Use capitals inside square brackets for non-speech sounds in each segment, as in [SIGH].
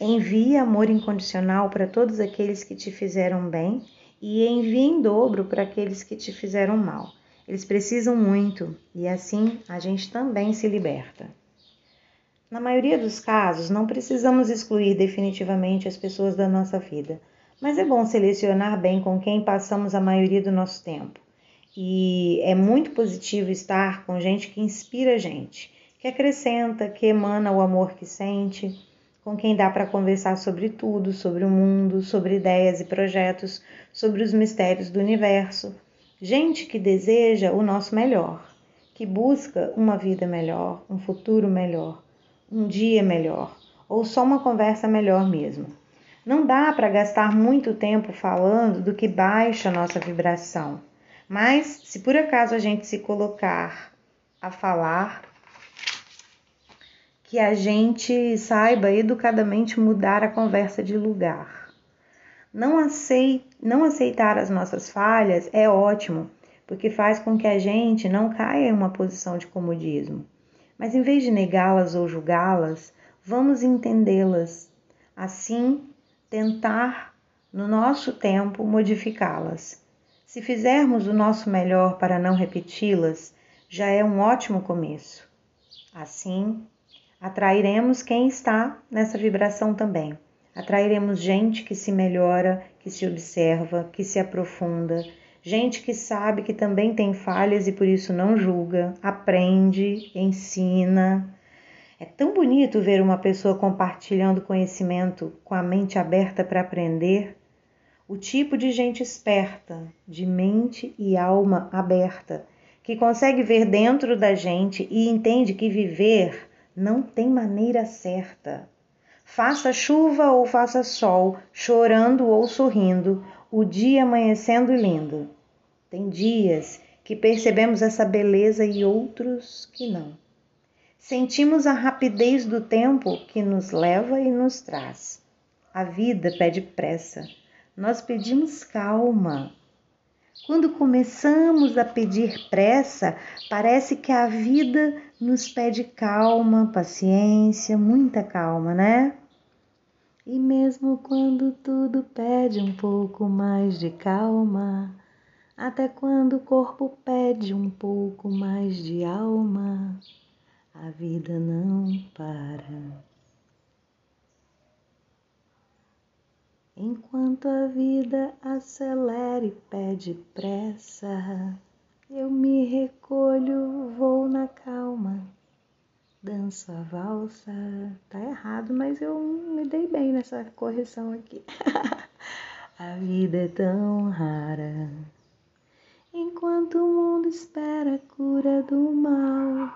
Envie amor incondicional para todos aqueles que te fizeram bem e envie em dobro para aqueles que te fizeram mal. Eles precisam muito e assim a gente também se liberta. Na maioria dos casos, não precisamos excluir definitivamente as pessoas da nossa vida, mas é bom selecionar bem com quem passamos a maioria do nosso tempo. E é muito positivo estar com gente que inspira a gente, que acrescenta, que emana o amor que sente com quem dá para conversar sobre tudo, sobre o mundo, sobre ideias e projetos, sobre os mistérios do universo. Gente que deseja o nosso melhor, que busca uma vida melhor, um futuro melhor, um dia melhor, ou só uma conversa melhor mesmo. Não dá para gastar muito tempo falando do que baixa a nossa vibração. Mas se por acaso a gente se colocar a falar que a gente saiba educadamente mudar a conversa de lugar. Não, aceit, não aceitar as nossas falhas é ótimo, porque faz com que a gente não caia em uma posição de comodismo. Mas em vez de negá-las ou julgá-las, vamos entendê-las. Assim, tentar, no nosso tempo, modificá-las. Se fizermos o nosso melhor para não repeti-las, já é um ótimo começo. Assim, atrairemos quem está nessa vibração também. Atrairemos gente que se melhora, que se observa, que se aprofunda, gente que sabe que também tem falhas e por isso não julga, aprende, ensina. É tão bonito ver uma pessoa compartilhando conhecimento com a mente aberta para aprender. O tipo de gente esperta, de mente e alma aberta, que consegue ver dentro da gente e entende que viver não tem maneira certa. Faça chuva ou faça sol, chorando ou sorrindo, o dia amanhecendo lindo. Tem dias que percebemos essa beleza e outros que não. Sentimos a rapidez do tempo que nos leva e nos traz. A vida pede pressa, nós pedimos calma. Quando começamos a pedir pressa, parece que a vida nos pede calma, paciência, muita calma, né? E mesmo quando tudo pede um pouco mais de calma, até quando o corpo pede um pouco mais de alma, a vida não para. Enquanto a vida acelera e pede pressa, eu me recolho, vou na calma, danço a valsa. Tá errado, mas eu me dei bem nessa correção aqui. [LAUGHS] a vida é tão rara. Enquanto o mundo espera a cura do mal.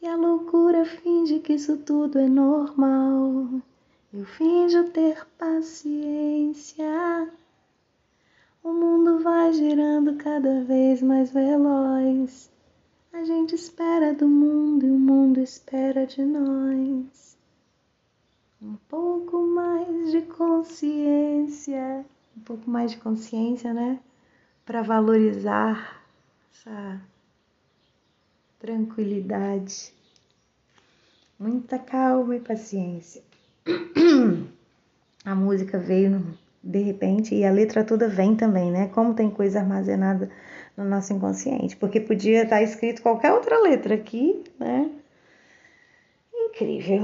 E a loucura finge que isso tudo é normal. Eu finjo ter paciência o mundo vai girando cada vez mais veloz. A gente espera do mundo e o mundo espera de nós. Um pouco mais de consciência, um pouco mais de consciência, né? Para valorizar essa tranquilidade. Muita calma e paciência. [CLEARS THROAT] A música veio de repente, e a letra toda vem também, né? Como tem coisa armazenada no nosso inconsciente, porque podia estar escrito qualquer outra letra aqui, né? Incrível.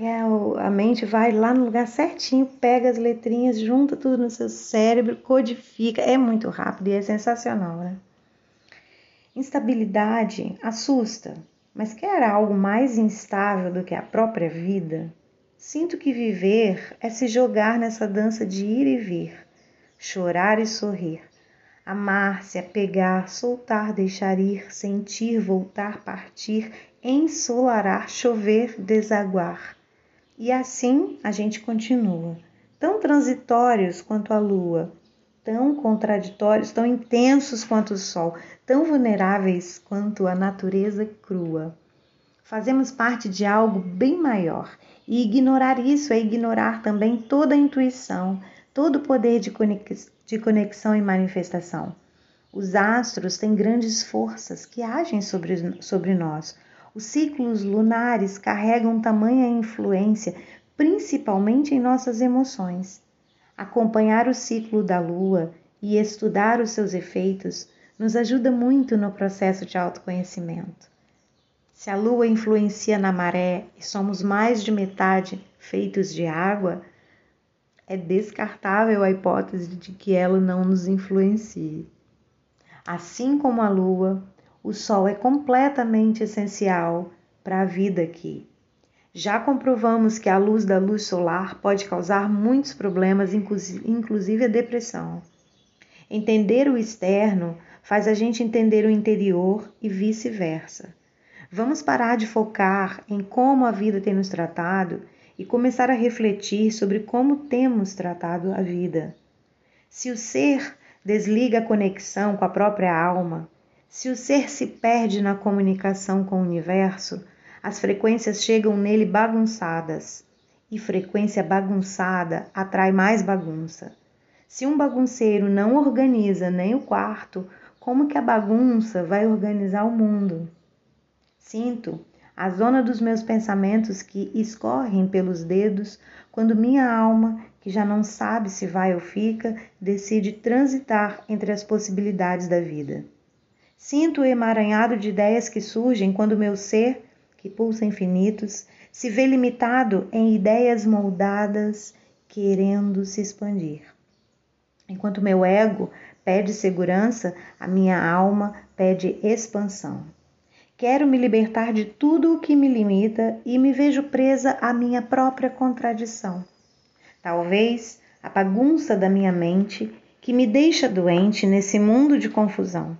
É, a mente vai lá no lugar certinho, pega as letrinhas, junta tudo no seu cérebro, codifica. É muito rápido e é sensacional, né? Instabilidade assusta, mas quer algo mais instável do que a própria vida? Sinto que viver é se jogar nessa dança de ir e vir, chorar e sorrir, amar-se, apegar, soltar, deixar ir, sentir, voltar, partir, ensolarar, chover, desaguar. E assim a gente continua, tão transitórios quanto a lua, tão contraditórios, tão intensos quanto o sol, tão vulneráveis quanto a natureza crua. Fazemos parte de algo bem maior e ignorar isso é ignorar também toda a intuição, todo o poder de conexão e manifestação. Os astros têm grandes forças que agem sobre, sobre nós. Os ciclos lunares carregam tamanha influência, principalmente em nossas emoções. Acompanhar o ciclo da lua e estudar os seus efeitos nos ajuda muito no processo de autoconhecimento. Se a lua influencia na maré e somos mais de metade feitos de água, é descartável a hipótese de que ela não nos influencie. Assim como a lua, o sol é completamente essencial para a vida aqui. Já comprovamos que a luz da luz solar pode causar muitos problemas, inclusive a depressão. Entender o externo faz a gente entender o interior e vice-versa. Vamos parar de focar em como a vida tem nos tratado e começar a refletir sobre como temos tratado a vida. Se o ser desliga a conexão com a própria alma, se o ser se perde na comunicação com o universo, as frequências chegam nele bagunçadas. E frequência bagunçada atrai mais bagunça. Se um bagunceiro não organiza nem o quarto, como que a bagunça vai organizar o mundo? Sinto a zona dos meus pensamentos que escorrem pelos dedos quando minha alma, que já não sabe se vai ou fica, decide transitar entre as possibilidades da vida. Sinto o emaranhado de ideias que surgem quando meu ser, que pulsa infinitos, se vê limitado em ideias moldadas querendo se expandir. Enquanto meu ego pede segurança, a minha alma pede expansão. Quero me libertar de tudo o que me limita e me vejo presa à minha própria contradição. Talvez a bagunça da minha mente que me deixa doente nesse mundo de confusão.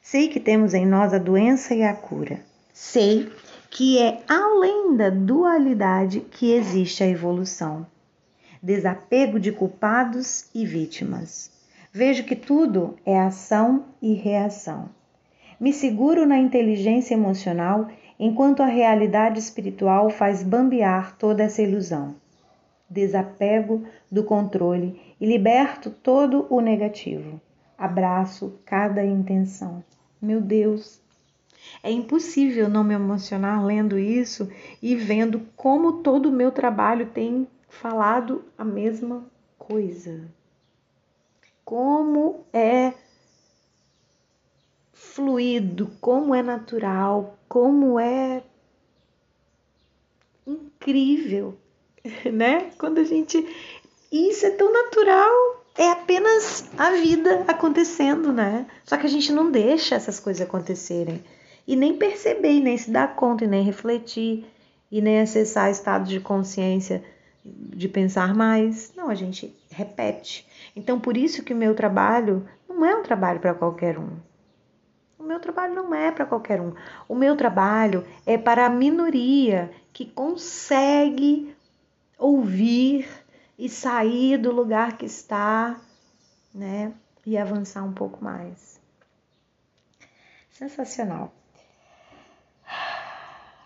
Sei que temos em nós a doença e a cura. Sei que é além da dualidade que existe a evolução. Desapego de culpados e vítimas. Vejo que tudo é ação e reação. Me seguro na inteligência emocional enquanto a realidade espiritual faz bambear toda essa ilusão. Desapego do controle e liberto todo o negativo. Abraço cada intenção. Meu Deus, é impossível não me emocionar lendo isso e vendo como todo o meu trabalho tem falado a mesma coisa. Como é fluido, como é natural, como é incrível, [LAUGHS] né? Quando a gente. Isso é tão natural, é apenas a vida acontecendo, né? Só que a gente não deixa essas coisas acontecerem. E nem perceber, nem se dar conta, e nem refletir, e nem acessar estado de consciência de pensar mais. Não, a gente repete. Então, por isso que o meu trabalho não é um trabalho para qualquer um. Meu trabalho não é para qualquer um. O meu trabalho é para a minoria que consegue ouvir e sair do lugar que está, né? E avançar um pouco mais. Sensacional.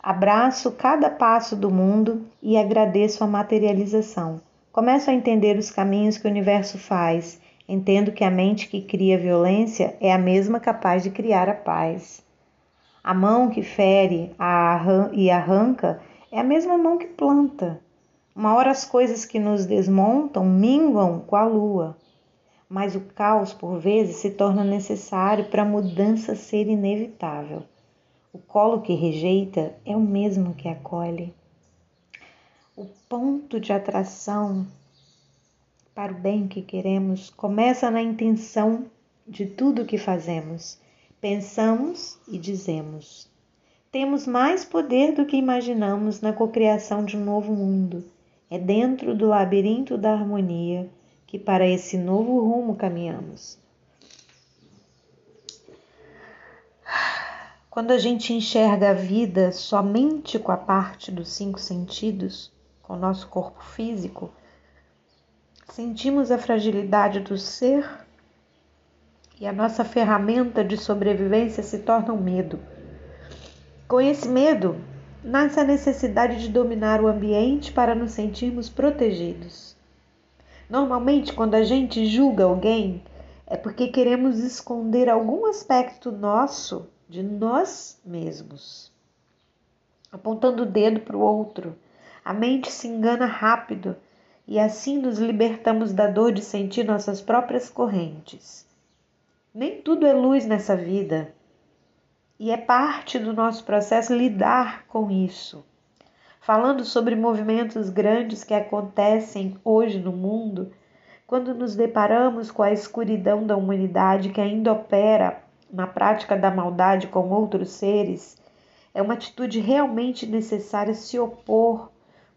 Abraço cada passo do mundo e agradeço a materialização. Começo a entender os caminhos que o universo faz Entendo que a mente que cria violência é a mesma capaz de criar a paz. A mão que fere e arranca é a mesma mão que planta. Uma hora as coisas que nos desmontam minguam com a lua, mas o caos por vezes se torna necessário para a mudança ser inevitável. O colo que rejeita é o mesmo que acolhe. O ponto de atração para o bem que queremos começa na intenção de tudo o que fazemos, pensamos e dizemos. Temos mais poder do que imaginamos na cocriação de um novo mundo. É dentro do labirinto da harmonia que para esse novo rumo caminhamos. Quando a gente enxerga a vida somente com a parte dos cinco sentidos, com o nosso corpo físico, Sentimos a fragilidade do ser e a nossa ferramenta de sobrevivência se torna o medo. Com esse medo, nasce a necessidade de dominar o ambiente para nos sentirmos protegidos. Normalmente, quando a gente julga alguém, é porque queremos esconder algum aspecto nosso de nós mesmos. apontando o dedo para o outro. A mente se engana rápido e assim nos libertamos da dor de sentir nossas próprias correntes. Nem tudo é luz nessa vida e é parte do nosso processo lidar com isso. Falando sobre movimentos grandes que acontecem hoje no mundo, quando nos deparamos com a escuridão da humanidade que ainda opera na prática da maldade com outros seres, é uma atitude realmente necessária se opor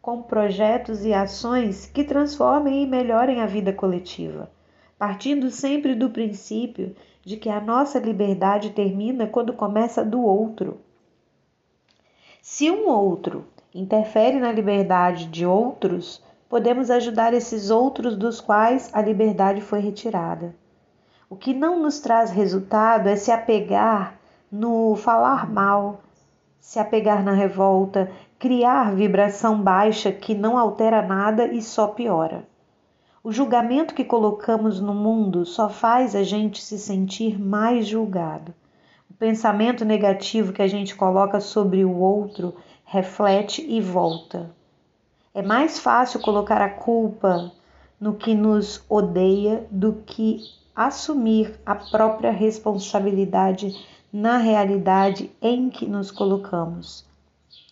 com projetos e ações que transformem e melhorem a vida coletiva, partindo sempre do princípio de que a nossa liberdade termina quando começa do outro. Se um outro interfere na liberdade de outros, podemos ajudar esses outros dos quais a liberdade foi retirada. O que não nos traz resultado é se apegar no falar mal, se apegar na revolta, criar vibração baixa que não altera nada e só piora. O julgamento que colocamos no mundo só faz a gente se sentir mais julgado. O pensamento negativo que a gente coloca sobre o outro reflete e volta. É mais fácil colocar a culpa no que nos odeia do que assumir a própria responsabilidade na realidade em que nos colocamos.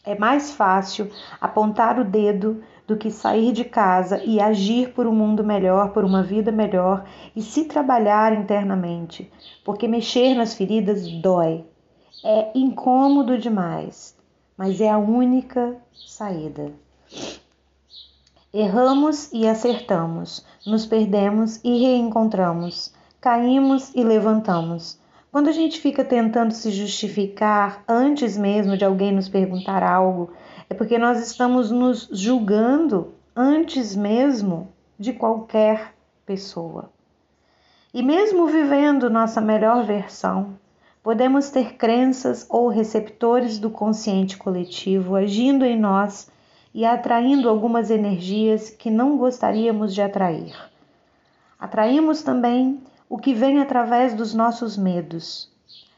É mais fácil apontar o dedo do que sair de casa e agir por um mundo melhor, por uma vida melhor e se trabalhar internamente, porque mexer nas feridas dói. É incômodo demais, mas é a única saída. Erramos e acertamos, nos perdemos e reencontramos, caímos e levantamos. Quando a gente fica tentando se justificar antes mesmo de alguém nos perguntar algo, é porque nós estamos nos julgando antes mesmo de qualquer pessoa. E mesmo vivendo nossa melhor versão, podemos ter crenças ou receptores do consciente coletivo agindo em nós e atraindo algumas energias que não gostaríamos de atrair. Atraímos também o que vem através dos nossos medos.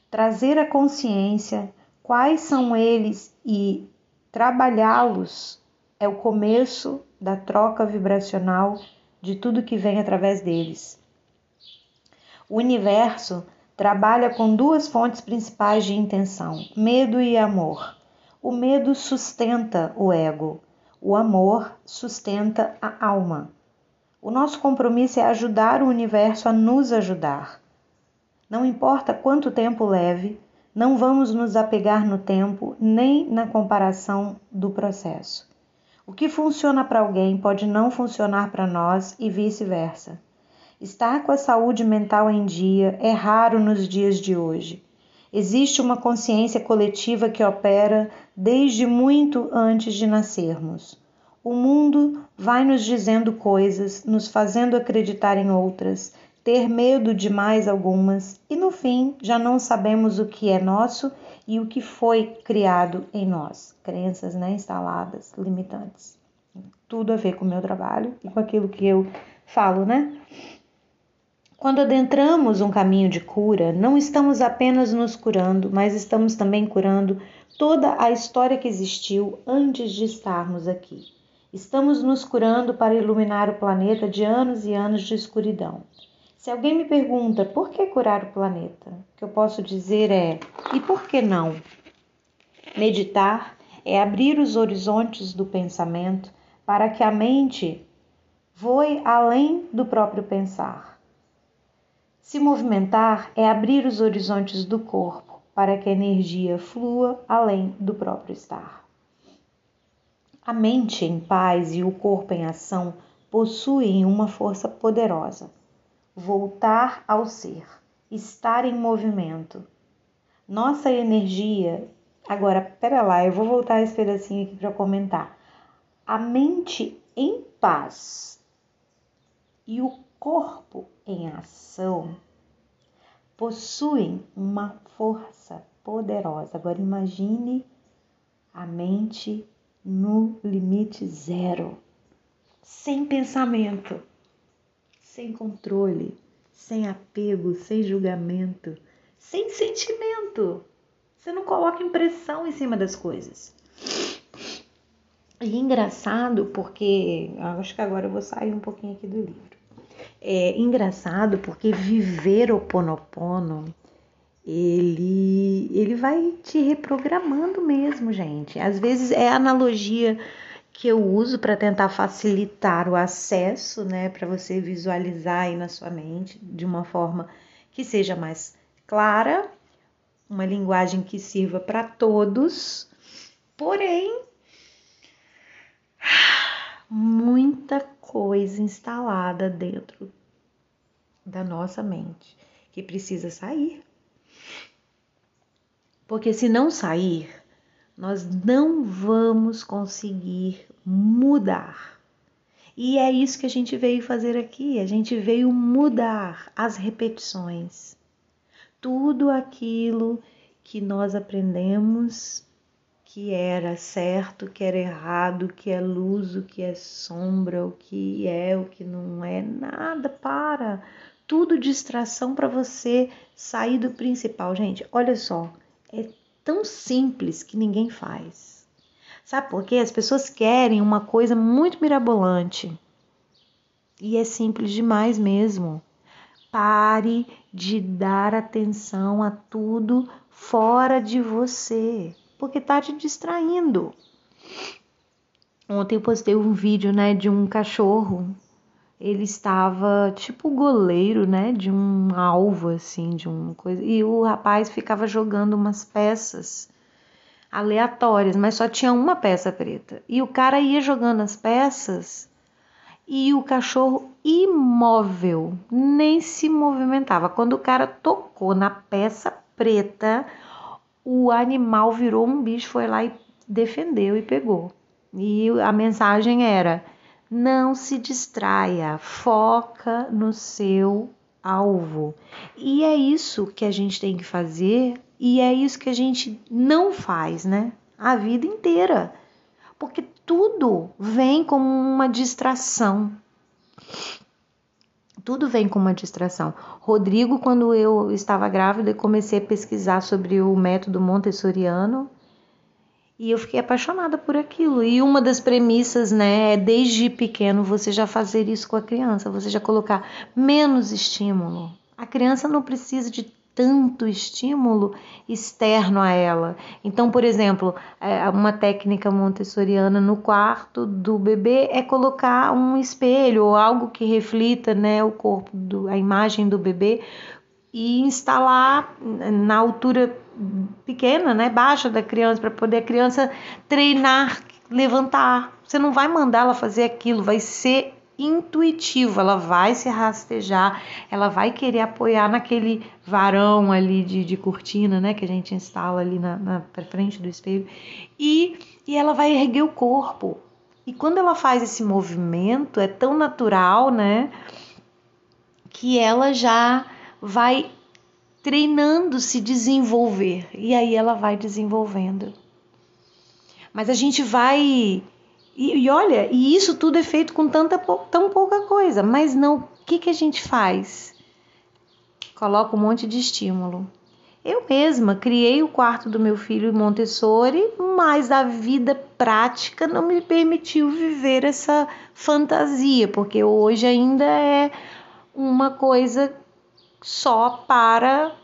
Trazer a consciência quais são eles e trabalhá-los é o começo da troca vibracional de tudo que vem através deles. O universo trabalha com duas fontes principais de intenção: medo e amor. O medo sustenta o ego, o amor sustenta a alma. O nosso compromisso é ajudar o universo a nos ajudar. Não importa quanto tempo leve, não vamos nos apegar no tempo nem na comparação do processo. O que funciona para alguém pode não funcionar para nós e vice-versa. Estar com a saúde mental em dia é raro nos dias de hoje. Existe uma consciência coletiva que opera desde muito antes de nascermos. O mundo vai nos dizendo coisas, nos fazendo acreditar em outras, ter medo de mais algumas, e no fim já não sabemos o que é nosso e o que foi criado em nós. Crenças né, instaladas, limitantes. Tudo a ver com o meu trabalho e com aquilo que eu falo, né? Quando adentramos um caminho de cura, não estamos apenas nos curando, mas estamos também curando toda a história que existiu antes de estarmos aqui. Estamos nos curando para iluminar o planeta de anos e anos de escuridão. Se alguém me pergunta por que curar o planeta, o que eu posso dizer é: e por que não? Meditar é abrir os horizontes do pensamento para que a mente voe além do próprio pensar. Se movimentar é abrir os horizontes do corpo para que a energia flua além do próprio estar. A mente em paz e o corpo em ação possuem uma força poderosa. Voltar ao ser, estar em movimento. Nossa energia. Agora, pera lá, eu vou voltar esse pedacinho aqui para comentar. A mente em paz e o corpo em ação possuem uma força poderosa. Agora imagine a mente no limite zero, sem pensamento, sem controle, sem apego, sem julgamento, sem sentimento. Você não coloca impressão em cima das coisas. E engraçado porque acho que agora eu vou sair um pouquinho aqui do livro. É engraçado porque viver o ponopono ele ele vai te reprogramando mesmo, gente. Às vezes é a analogia que eu uso para tentar facilitar o acesso, né, para você visualizar aí na sua mente de uma forma que seja mais clara, uma linguagem que sirva para todos. Porém, muita coisa instalada dentro da nossa mente que precisa sair. Porque se não sair, nós não vamos conseguir mudar. E é isso que a gente veio fazer aqui. A gente veio mudar as repetições. Tudo aquilo que nós aprendemos que era certo, que era errado, que é luz, o que é sombra, o que é, o que não é, nada para. Tudo distração para você sair do principal. Gente, olha só, é tão simples que ninguém faz. Sabe por quê? As pessoas querem uma coisa muito mirabolante. E é simples demais mesmo. Pare de dar atenção a tudo fora de você porque tá te distraindo. Ontem eu postei um vídeo, né, de um cachorro. Ele estava tipo goleiro, né, de um alvo assim, de um coisa. E o rapaz ficava jogando umas peças aleatórias, mas só tinha uma peça preta. E o cara ia jogando as peças e o cachorro imóvel, nem se movimentava. Quando o cara tocou na peça preta, o animal virou um bicho, foi lá e defendeu e pegou. E a mensagem era: não se distraia, foca no seu alvo. E é isso que a gente tem que fazer e é isso que a gente não faz, né? A vida inteira. Porque tudo vem como uma distração tudo vem com uma distração. Rodrigo, quando eu estava grávida, comecei a pesquisar sobre o método montessoriano e eu fiquei apaixonada por aquilo. E uma das premissas, né, é desde pequeno você já fazer isso com a criança, você já colocar menos estímulo. A criança não precisa de tanto estímulo externo a ela. Então, por exemplo, é, uma técnica montessoriana no quarto do bebê é colocar um espelho ou algo que reflita né, o corpo, do, a imagem do bebê e instalar na altura pequena, né, baixa da criança, para poder a criança treinar, levantar. Você não vai mandar ela fazer aquilo, vai ser intuitivo, ela vai se rastejar, ela vai querer apoiar naquele varão ali de, de cortina, né, que a gente instala ali na, na frente do espelho, e, e ela vai erguer o corpo. E quando ela faz esse movimento, é tão natural, né, que ela já vai treinando se desenvolver, e aí ela vai desenvolvendo. Mas a gente vai e, e, olha, e isso tudo é feito com tanta tão pouca coisa, mas não, o que, que a gente faz? Coloca um monte de estímulo. Eu mesma criei o quarto do meu filho Montessori, mas a vida prática não me permitiu viver essa fantasia, porque hoje ainda é uma coisa só para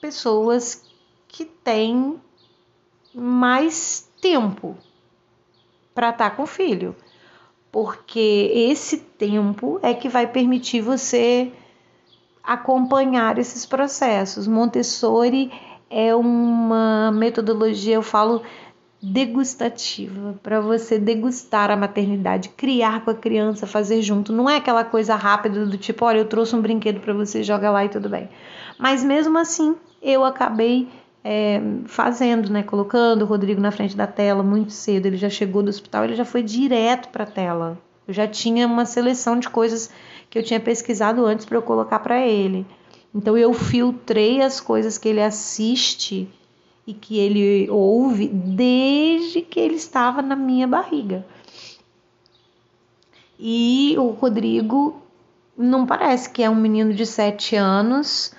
pessoas que têm mais tempo para estar tá com o filho, porque esse tempo é que vai permitir você acompanhar esses processos. Montessori é uma metodologia, eu falo, degustativa, para você degustar a maternidade, criar com a criança, fazer junto. Não é aquela coisa rápida do tipo, olha, eu trouxe um brinquedo para você, joga lá e tudo bem. Mas mesmo assim, eu acabei é, fazendo, né? Colocando o Rodrigo na frente da tela muito cedo. Ele já chegou do hospital, ele já foi direto para a tela. Eu já tinha uma seleção de coisas que eu tinha pesquisado antes para eu colocar para ele. Então eu filtrei as coisas que ele assiste e que ele ouve desde que ele estava na minha barriga. E o Rodrigo não parece que é um menino de sete anos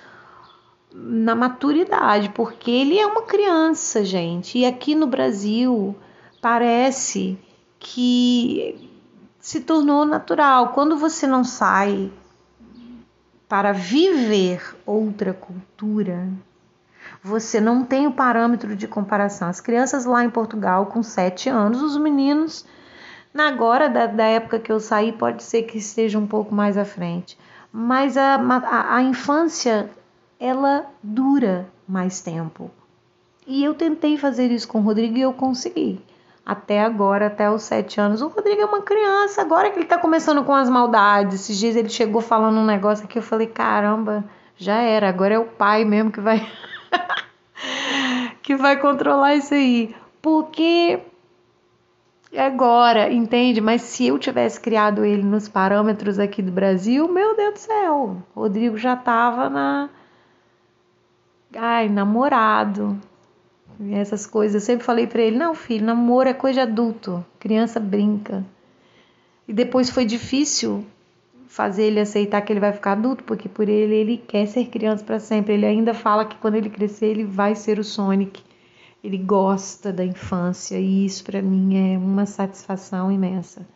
na maturidade, porque ele é uma criança, gente. E aqui no Brasil, parece que se tornou natural. Quando você não sai para viver outra cultura, você não tem o parâmetro de comparação. As crianças lá em Portugal, com 7 anos, os meninos, agora da, da época que eu saí, pode ser que esteja um pouco mais à frente. Mas a, a, a infância, ela dura mais tempo. E eu tentei fazer isso com o Rodrigo e eu consegui. Até agora, até os sete anos. O Rodrigo é uma criança, agora que ele tá começando com as maldades. Esses dias ele chegou falando um negócio aqui, eu falei, caramba, já era, agora é o pai mesmo que vai. [LAUGHS] que vai controlar isso aí. Porque agora, entende? Mas se eu tivesse criado ele nos parâmetros aqui do Brasil, meu Deus do céu, Rodrigo já tava na. Ai, namorado. Essas coisas. Eu sempre falei para ele: não, filho, namoro é coisa de adulto. Criança brinca. E depois foi difícil fazer ele aceitar que ele vai ficar adulto, porque por ele ele quer ser criança para sempre. Ele ainda fala que quando ele crescer ele vai ser o Sonic. Ele gosta da infância e isso para mim é uma satisfação imensa,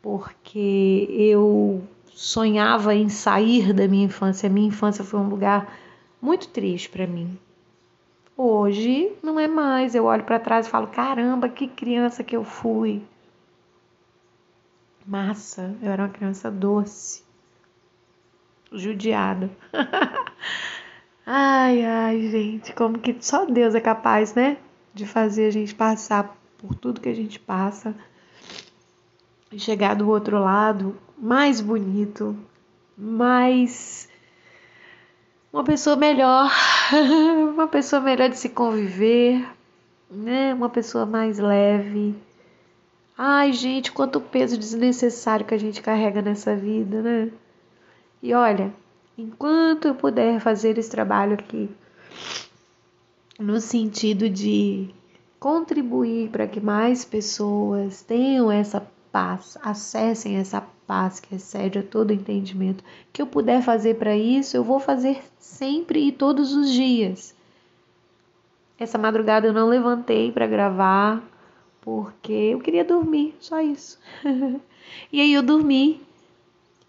porque eu sonhava em sair da minha infância. A minha infância foi um lugar muito triste para mim. Hoje não é mais. Eu olho para trás e falo: caramba, que criança que eu fui massa, eu era uma criança doce, judiada. [LAUGHS] ai, ai, gente, como que só Deus é capaz, né? De fazer a gente passar por tudo que a gente passa e chegar do outro lado mais bonito, mais uma pessoa melhor, [LAUGHS] uma pessoa melhor de se conviver, né? Uma pessoa mais leve Ai, gente, quanto peso desnecessário que a gente carrega nessa vida, né? E olha, enquanto eu puder fazer esse trabalho aqui, no sentido de contribuir para que mais pessoas tenham essa paz, acessem essa paz que excede a todo entendimento, que eu puder fazer para isso, eu vou fazer sempre e todos os dias. Essa madrugada eu não levantei para gravar, porque eu queria dormir, só isso. [LAUGHS] e aí eu dormi.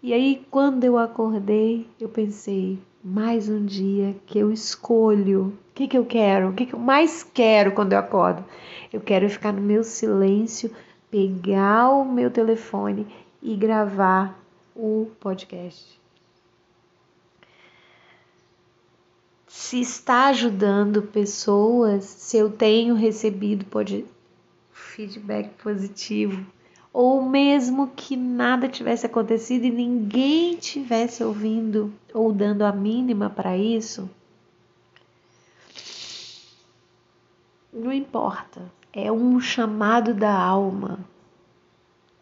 E aí quando eu acordei, eu pensei, mais um dia que eu escolho. O que, que eu quero? O que, que eu mais quero quando eu acordo? Eu quero ficar no meu silêncio, pegar o meu telefone e gravar o podcast. Se está ajudando pessoas, se eu tenho recebido feedback positivo, ou mesmo que nada tivesse acontecido e ninguém tivesse ouvindo ou dando a mínima para isso, não importa. É um chamado da alma.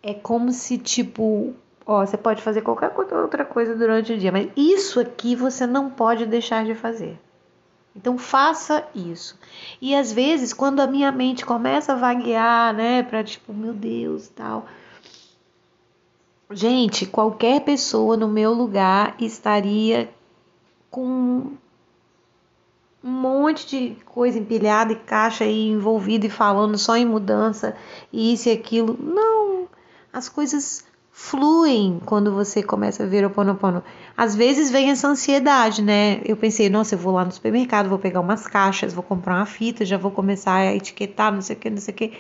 É como se, tipo, ó, você pode fazer qualquer outra coisa durante o dia, mas isso aqui você não pode deixar de fazer. Então faça isso. E às vezes, quando a minha mente começa a vaguear, né, para tipo, meu Deus, tal. Gente, qualquer pessoa no meu lugar estaria com um monte de coisa empilhada e caixa aí envolvida e falando só em mudança e isso e aquilo. Não, as coisas fluem quando você começa a ver o Ponopono. Às vezes vem essa ansiedade, né? Eu pensei, nossa, eu vou lá no supermercado, vou pegar umas caixas, vou comprar uma fita, já vou começar a etiquetar, não sei o que, não sei o que.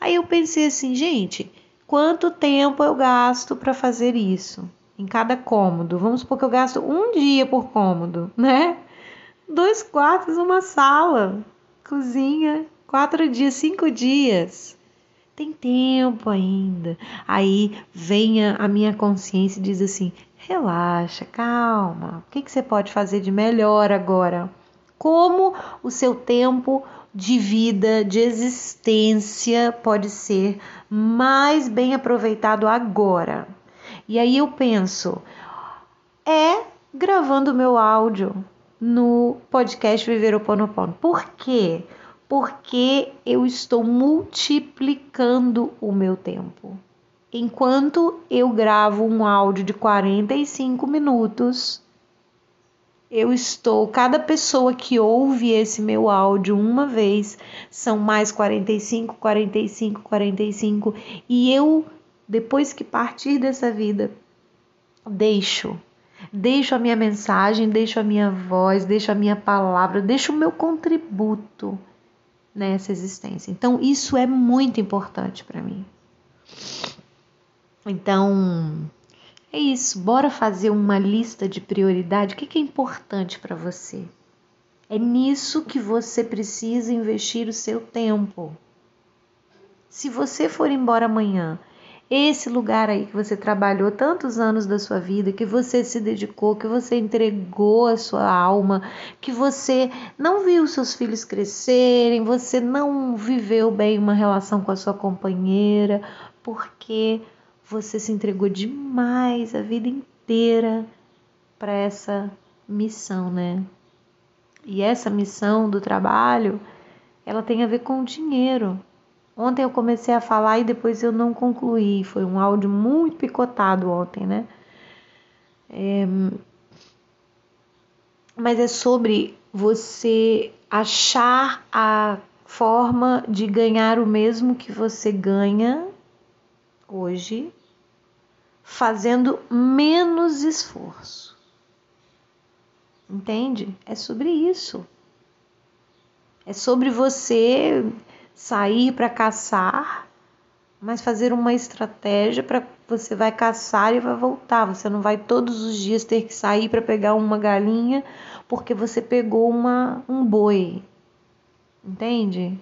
Aí eu pensei assim, gente, quanto tempo eu gasto para fazer isso? Em cada cômodo. Vamos supor que eu gasto um dia por cômodo, né? Dois quartos, uma sala, cozinha, quatro dias, cinco dias tem tempo ainda. Aí vem a, minha consciência e diz assim: relaxa, calma, o que, que você pode fazer de melhor agora? Como o seu tempo de vida, de existência pode ser mais bem aproveitado agora? E aí eu penso, é gravando meu áudio no podcast Viver o Ponopono. Por quê? porque eu estou multiplicando o meu tempo. Enquanto eu gravo um áudio de 45 minutos, eu estou, cada pessoa que ouve esse meu áudio uma vez, são mais 45, 45, 45, e eu, depois que partir dessa vida, deixo. Deixo a minha mensagem, deixo a minha voz, deixo a minha palavra, deixo o meu contributo nessa existência. Então, isso é muito importante para mim. Então, é isso, bora fazer uma lista de prioridade. O que é importante para você? É nisso que você precisa investir o seu tempo. Se você for embora amanhã, esse lugar aí que você trabalhou tantos anos da sua vida, que você se dedicou, que você entregou a sua alma, que você não viu seus filhos crescerem, você não viveu bem uma relação com a sua companheira, porque você se entregou demais a vida inteira para essa missão, né? E essa missão do trabalho, ela tem a ver com o dinheiro. Ontem eu comecei a falar e depois eu não concluí. Foi um áudio muito picotado ontem, né? É... Mas é sobre você achar a forma de ganhar o mesmo que você ganha hoje fazendo menos esforço. Entende? É sobre isso. É sobre você sair para caçar, mas fazer uma estratégia para você vai caçar e vai voltar. Você não vai todos os dias ter que sair para pegar uma galinha porque você pegou uma, um boi. Entende?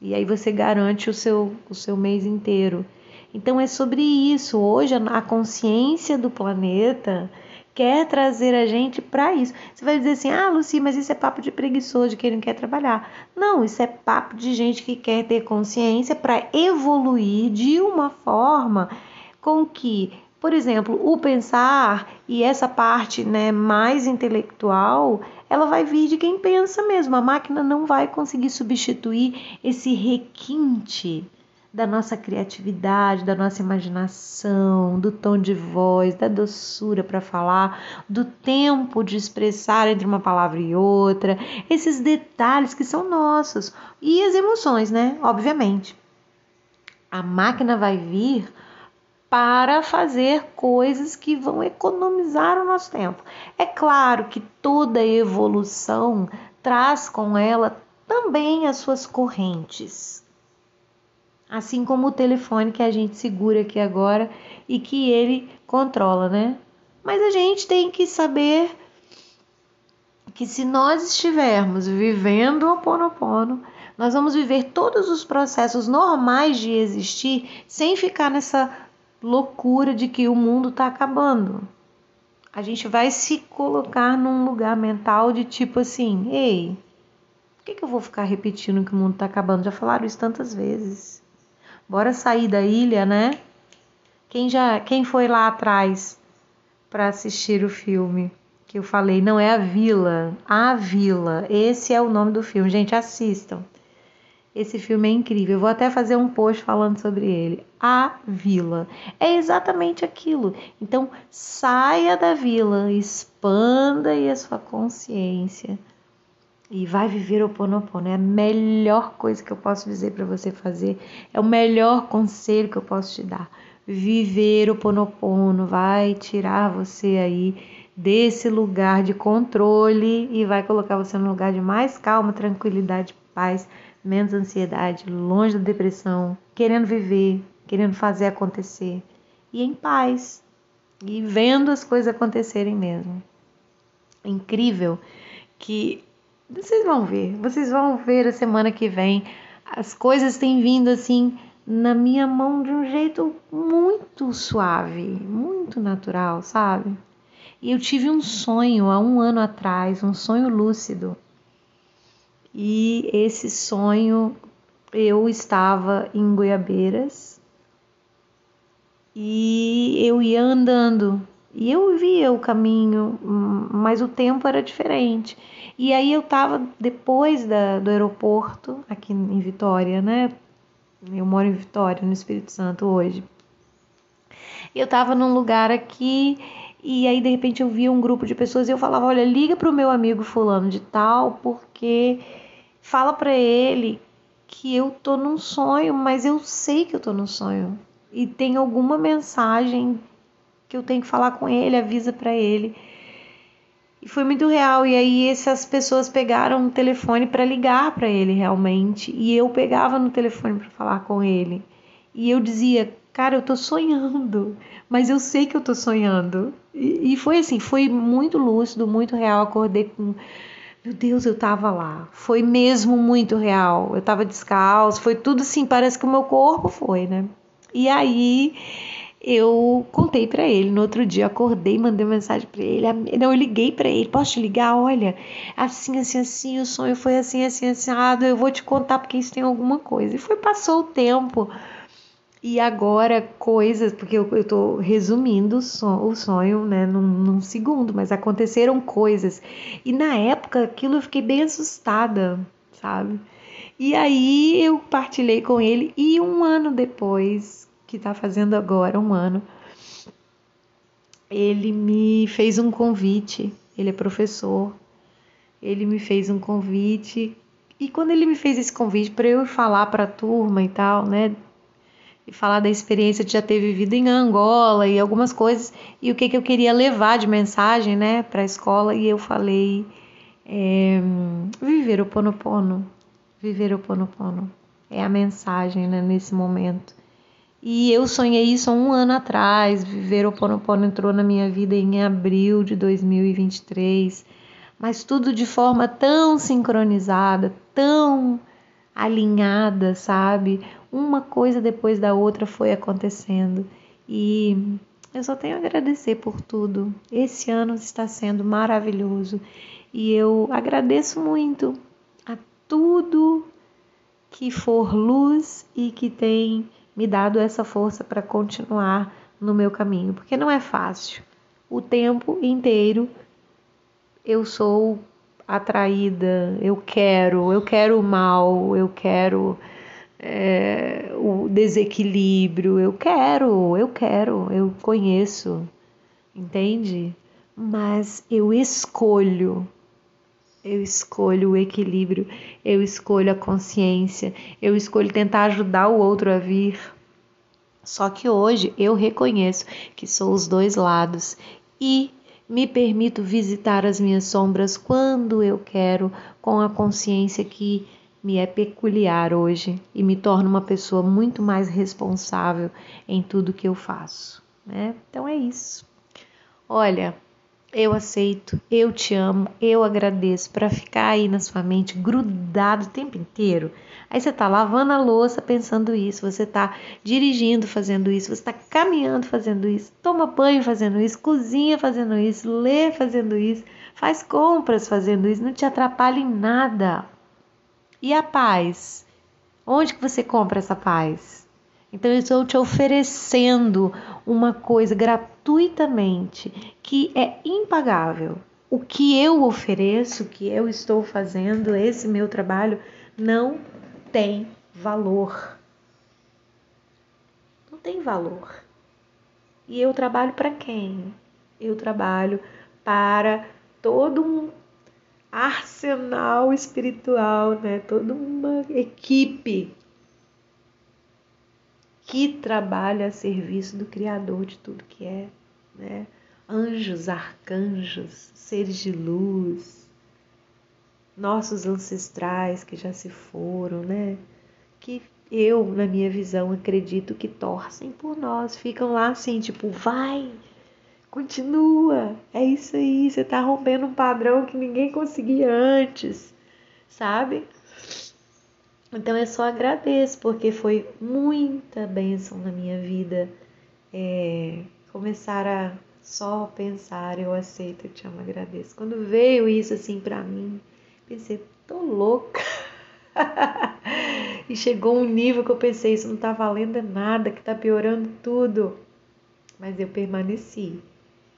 E aí você garante o seu, o seu mês inteiro. Então é sobre isso. Hoje a consciência do planeta quer trazer a gente para isso. Você vai dizer assim: "Ah, Luci, mas isso é papo de preguiçoso, de quem não quer trabalhar". Não, isso é papo de gente que quer ter consciência para evoluir de uma forma com que, por exemplo, o pensar e essa parte, né, mais intelectual, ela vai vir de quem pensa mesmo. A máquina não vai conseguir substituir esse requinte da nossa criatividade, da nossa imaginação, do tom de voz, da doçura para falar, do tempo de expressar entre uma palavra e outra, esses detalhes que são nossos e as emoções, né? Obviamente. A máquina vai vir para fazer coisas que vão economizar o nosso tempo. É claro que toda evolução traz com ela também as suas correntes Assim como o telefone que a gente segura aqui agora e que ele controla, né? Mas a gente tem que saber que se nós estivermos vivendo o Ponopono, nós vamos viver todos os processos normais de existir sem ficar nessa loucura de que o mundo está acabando. A gente vai se colocar num lugar mental de tipo assim: ei, por que, que eu vou ficar repetindo que o mundo está acabando? Já falaram isso tantas vezes. Bora sair da ilha, né? Quem já, quem foi lá atrás para assistir o filme que eu falei, não é a Vila, a Vila. Esse é o nome do filme. Gente, assistam. Esse filme é incrível. Eu vou até fazer um post falando sobre ele. A Vila. É exatamente aquilo. Então, saia da vila, expanda aí a sua consciência e vai viver o Ponopono. É a melhor coisa que eu posso dizer para você fazer. É o melhor conselho que eu posso te dar. Viver o Ponopono vai tirar você aí desse lugar de controle e vai colocar você no lugar de mais calma, tranquilidade, paz, menos ansiedade, longe da depressão, querendo viver, querendo fazer acontecer e em paz e vendo as coisas acontecerem mesmo. É incrível que vocês vão ver, vocês vão ver a semana que vem. As coisas têm vindo assim na minha mão de um jeito muito suave, muito natural, sabe? E eu tive um sonho há um ano atrás, um sonho lúcido. E esse sonho eu estava em Goiabeiras e eu ia andando e eu via o caminho, mas o tempo era diferente. E aí eu estava depois da, do aeroporto, aqui em Vitória, né? Eu moro em Vitória, no Espírito Santo hoje. Eu estava num lugar aqui E aí de repente eu via um grupo de pessoas e eu falava: "Olha, liga para o meu amigo fulano de tal, porque fala para ele que eu tô num sonho, mas eu sei que eu tô num sonho. E tem alguma mensagem que eu tenho que falar com ele, avisa para ele. E foi muito real. E aí essas pessoas pegaram o telefone para ligar para ele realmente. E eu pegava no telefone para falar com ele. E eu dizia, cara, eu tô sonhando, mas eu sei que eu tô sonhando. E, e foi assim, foi muito lúcido, muito real. Acordei com meu Deus, eu tava lá. Foi mesmo muito real. Eu tava descalço, foi tudo assim, parece que o meu corpo foi, né? E aí eu contei para ele. No outro dia acordei, mandei mensagem para ele. Não, eu liguei para ele. Posso te ligar? Olha, assim, assim, assim, o sonho foi assim, assim, assado. Eu vou te contar porque isso tem alguma coisa. E foi passou o tempo. E agora coisas, porque eu, estou resumindo o sonho, o sonho né, num, num, segundo, mas aconteceram coisas. E na época aquilo eu fiquei bem assustada, sabe? E aí eu partilhei com ele e um ano depois, que está fazendo agora um ano, ele me fez um convite. Ele é professor. Ele me fez um convite e quando ele me fez esse convite para eu falar para a turma e tal, né, e falar da experiência de já ter vivido em Angola e algumas coisas e o que, que eu queria levar de mensagem né, para a escola. E eu falei: é, viver o Ponopono. Viver o Ponopono é a mensagem né, nesse momento. E eu sonhei isso há um ano atrás. Viver o Ponopono entrou na minha vida em abril de 2023, mas tudo de forma tão sincronizada, tão alinhada, sabe? uma coisa depois da outra foi acontecendo e eu só tenho a agradecer por tudo. Esse ano está sendo maravilhoso e eu agradeço muito a tudo que for luz e que tem me dado essa força para continuar no meu caminho, porque não é fácil. O tempo inteiro eu sou atraída, eu quero, eu quero o mal, eu quero é, o desequilíbrio. Eu quero, eu quero, eu conheço, entende? Mas eu escolho. Eu escolho o equilíbrio, eu escolho a consciência, eu escolho tentar ajudar o outro a vir. Só que hoje eu reconheço que sou os dois lados e me permito visitar as minhas sombras quando eu quero, com a consciência que me é peculiar hoje e me torna uma pessoa muito mais responsável em tudo que eu faço, né? Então é isso. Olha, eu aceito, eu te amo, eu agradeço para ficar aí na sua mente grudado o tempo inteiro. Aí você tá lavando a louça pensando isso, você tá dirigindo fazendo isso, você tá caminhando fazendo isso, toma banho fazendo isso, cozinha fazendo isso, lê fazendo isso, faz compras fazendo isso, não te atrapalha em nada. E a paz? Onde que você compra essa paz? Então eu estou te oferecendo uma coisa gratuitamente que é impagável. O que eu ofereço, o que eu estou fazendo, esse meu trabalho não tem valor. Não tem valor. E eu trabalho para quem? Eu trabalho para todo um arsenal espiritual, né? Toda uma equipe que trabalha a serviço do Criador de tudo que é, né? Anjos, arcanjos, seres de luz, nossos ancestrais que já se foram, né? Que eu, na minha visão, acredito que torcem por nós, ficam lá assim, tipo, vai, Continua. É isso aí. Você está rompendo um padrão que ninguém conseguia antes, sabe? Então eu só agradeço, porque foi muita bênção na minha vida é, começar a só pensar, eu aceito, eu te amo, agradeço. Quando veio isso assim para mim, pensei, tô louca. [LAUGHS] e chegou um nível que eu pensei, isso não tá valendo nada, que tá piorando tudo. Mas eu permaneci.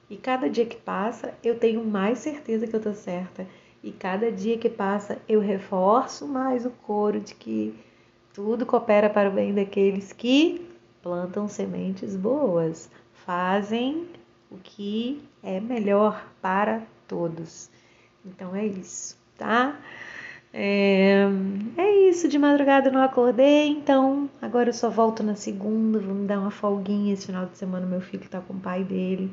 E cada dia que passa, eu tenho mais certeza que eu tô certa. E cada dia que passa, eu reforço mais o coro de que tudo coopera para o bem daqueles que plantam sementes boas, fazem o que é melhor para todos. Então é isso, tá? É, é isso, de madrugada eu não acordei, então agora eu só volto na segunda, vou me dar uma folguinha esse final de semana, meu filho tá com o pai dele.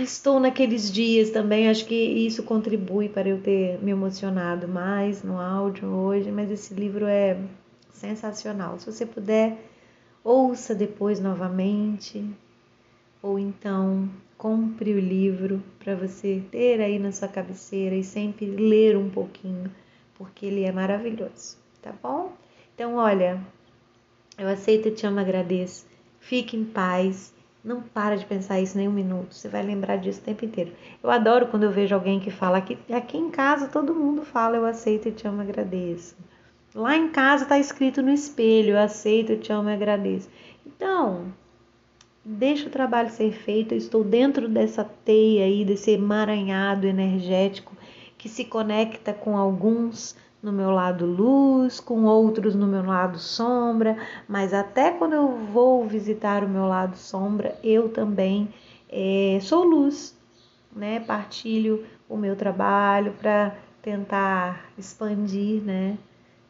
Estou naqueles dias também, acho que isso contribui para eu ter me emocionado mais no áudio hoje, mas esse livro é sensacional. Se você puder, ouça depois novamente, ou então compre o livro para você ter aí na sua cabeceira e sempre ler um pouquinho, porque ele é maravilhoso, tá bom? Então, olha, eu aceito, te amo, agradeço. Fique em paz. Não para de pensar isso nem um minuto. Você vai lembrar disso o tempo inteiro. Eu adoro quando eu vejo alguém que fala aqui, aqui em casa todo mundo fala eu aceito, eu te amo, agradeço. Lá em casa está escrito no espelho, eu aceito, eu te amo e agradeço. Então, deixa o trabalho ser feito. Eu estou dentro dessa teia aí, desse emaranhado energético que se conecta com alguns no meu lado luz, com outros no meu lado sombra, mas até quando eu vou visitar o meu lado sombra, eu também é, sou luz, né? Partilho o meu trabalho para tentar expandir, né?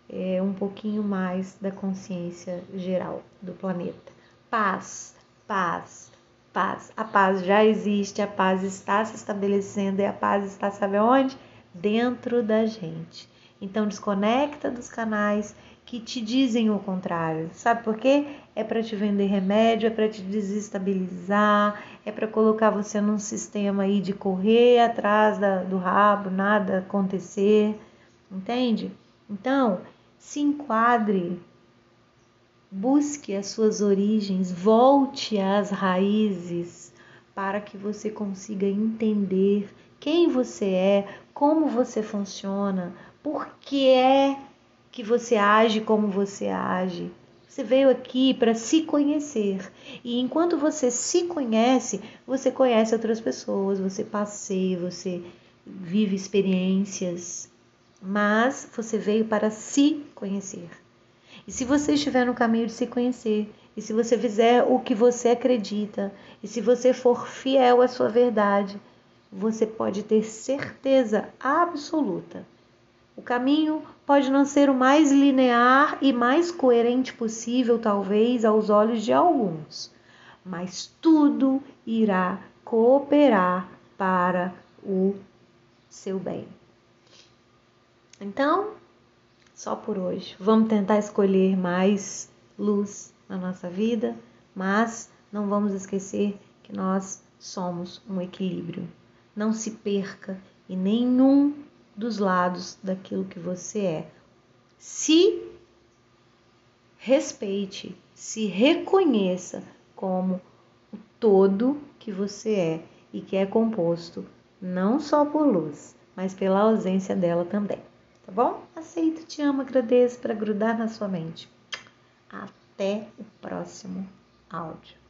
É, um pouquinho mais da consciência geral do planeta. Paz, paz, paz. A paz já existe, a paz está se estabelecendo e a paz está, sabe onde? Dentro da gente. Então desconecta dos canais que te dizem o contrário. Sabe por quê? É para te vender remédio, é para te desestabilizar, é para colocar você num sistema aí de correr atrás da, do rabo, nada acontecer. Entende? Então, se enquadre Busque as suas origens, volte às raízes para que você consiga entender quem você é, como você funciona, por que é que você age como você age. Você veio aqui para se conhecer. E enquanto você se conhece, você conhece outras pessoas, você passeia, você vive experiências. Mas você veio para se conhecer. E se você estiver no caminho de se conhecer, e se você fizer o que você acredita, e se você for fiel à sua verdade, você pode ter certeza absoluta. O caminho pode não ser o mais linear e mais coerente possível, talvez, aos olhos de alguns, mas tudo irá cooperar para o seu bem. Então, só por hoje. Vamos tentar escolher mais luz na nossa vida, mas não vamos esquecer que nós somos um equilíbrio. Não se perca em nenhum dos lados daquilo que você é. Se respeite, se reconheça como o todo que você é e que é composto não só por luz, mas pela ausência dela também tá bom? Aceito, te amo, agradeço para grudar na sua mente. Até o próximo áudio.